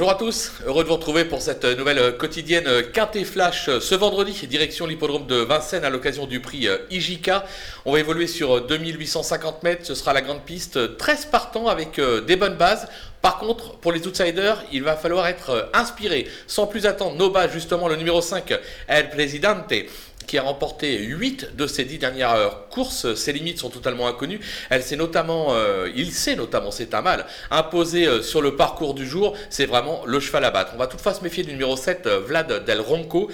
Bonjour à tous, heureux de vous retrouver pour cette nouvelle quotidienne Quintet Flash ce vendredi, direction l'hippodrome de Vincennes à l'occasion du prix IJK. On va évoluer sur 2850 mètres, ce sera la grande piste, 13 partants avec euh, des bonnes bases. Par contre, pour les outsiders, il va falloir être euh, inspiré. Sans plus attendre, nos bases, justement, le numéro 5, El Presidente qui a remporté 8 de ses 10 dernières courses. Ses limites sont totalement inconnues. Elle s'est notamment, euh, il s'est notamment, c'est un mal, imposé euh, sur le parcours du jour. C'est vraiment le cheval à battre. On va toutefois se méfier du numéro 7, euh, Vlad Del Ronco,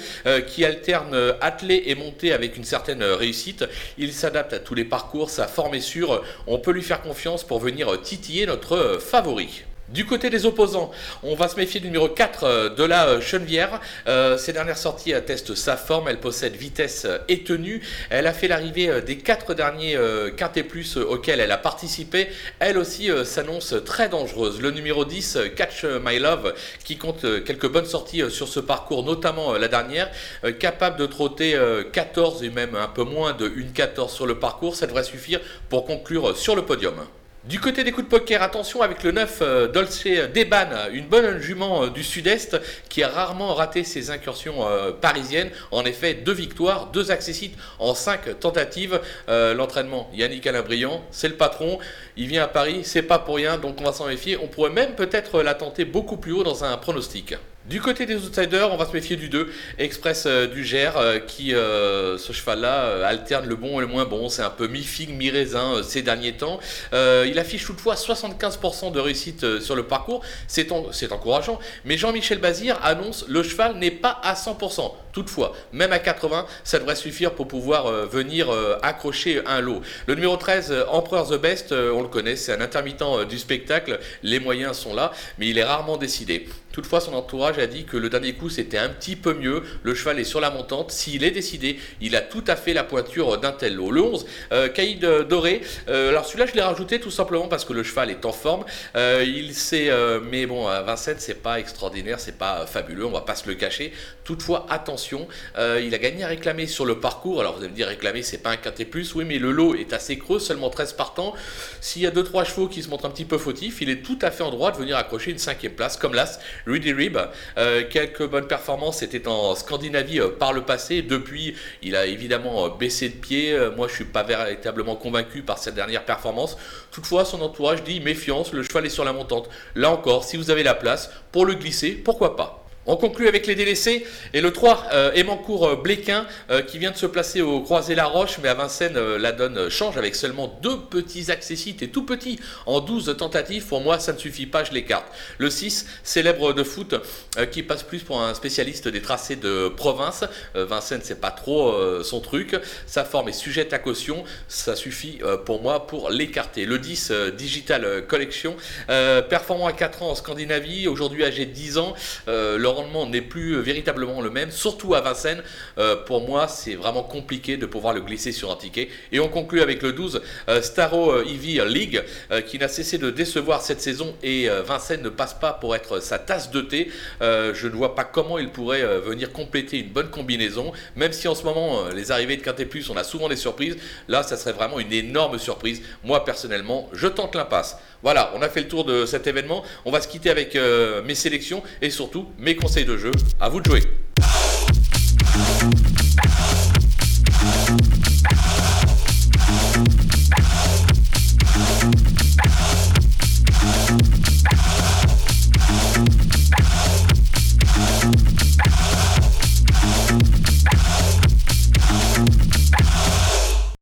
qui alterne attelé et monté avec une certaine réussite. Il s'adapte à tous les parcours, sa forme est sûre. On peut lui faire confiance pour venir titiller notre favori. Du côté des opposants, on va se méfier du numéro 4 euh, de la euh, Chenevière. Euh, ses dernières sorties attestent sa forme, elle possède vitesse et tenue. Elle a fait l'arrivée des quatre derniers Quintet Plus auxquels elle a participé. Elle aussi s'annonce très dangereuse. Le numéro 10, Catch My Love, qui compte quelques bonnes sorties sur ce parcours, notamment la dernière, capable de trotter 14 et même un peu moins de 1-14 sur le parcours, ça devrait suffire pour conclure sur le podium. Du côté des coups de poker, attention avec le 9 euh, Dolce Deban, une bonne jument euh, du sud-est qui a rarement raté ses incursions euh, parisiennes. En effet, deux victoires, deux accessites en cinq tentatives. L'entraînement, Yannick Alain Briand, c'est le patron. Il vient à Paris, c'est pas pour rien, donc on va s'en méfier. On pourrait même peut-être la tenter beaucoup plus haut dans un pronostic. Du côté des outsiders, on va se méfier du 2, Express euh, du Gers, euh, qui, euh, ce cheval-là, alterne le bon et le moins bon. C'est un peu mi-figue, mi-raisin ces derniers temps. il affiche toutefois 75% de réussite sur le parcours. C'est encourageant. Mais Jean-Michel Bazir annonce le cheval n'est pas à 100%. Toutefois, même à 80, ça devrait suffire pour pouvoir venir accrocher un lot. Le numéro 13, Empereur The Best, on le connaît, c'est un intermittent du spectacle. Les moyens sont là, mais il est rarement décidé. Toutefois, son entourage a dit que le dernier coup c'était un petit peu mieux. Le cheval est sur la montante. S'il est décidé, il a tout à fait la pointure d'un tel lot. Le 11, euh, Doré. Euh, alors celui-là, je l'ai rajouté tout simplement parce que le cheval est en forme. Euh, il sait, mais bon, à Vincennes, c'est pas extraordinaire, c'est pas fabuleux, on va pas se le cacher. Toutefois, attention, il a gagné à réclamer sur le parcours. Alors vous allez me dire, réclamer, c'est pas un quintet plus. Oui, mais le lot est assez creux, seulement 13 partants. S'il y a 2-3 chevaux qui se montrent un petit peu fautifs, il est tout à fait en droit de venir accrocher une cinquième place, comme l'As Rudy Rib, euh, quelques bonnes performances, c'était en Scandinavie euh, par le passé. Depuis, il a évidemment euh, baissé de pied. moi, je suis pas véritablement convaincu par cette dernière performance. Toutefois, son entourage dit méfiance, le cheval est sur la montante. Là encore, si vous avez la place pour le glisser, pourquoi pas? On conclut avec les délaissés et le 3, euh, Emancourt euh, Bléquin, euh, qui vient de se placer au Croisé-la-Roche, mais à Vincennes, la donne change avec seulement deux petits accessites et tout petits en 12 tentatives. Pour moi, ça ne suffit pas, je l'écarte. Le 6, célèbre de foot, qui passe plus pour un spécialiste des tracés de province. Vincennes, c'est pas trop son truc. Sa forme est sujette à caution. Ça suffit pour moi pour l'écarter. Le 10, Digital Collection, performant à 4 ans en Scandinavie, aujourd'hui âgé de 10 ans. Rendement n'est plus véritablement le même, surtout à Vincennes. Euh, pour moi, c'est vraiment compliqué de pouvoir le glisser sur un ticket. Et on conclut avec le 12, euh, Staro Eevee League, euh, qui n'a cessé de décevoir cette saison et Vincennes ne passe pas pour être sa tasse de thé. je ne vois pas comment il pourrait venir compléter une bonne combinaison, même si en ce moment, les arrivées de Quintet Plus, on a souvent des surprises. Là, ça serait vraiment une énorme surprise. Moi, personnellement, je tente l'impasse. Voilà, on a fait le tour de cet événement. On va se quitter avec mes sélections et surtout mes conseils de jeu. À vous de jouer.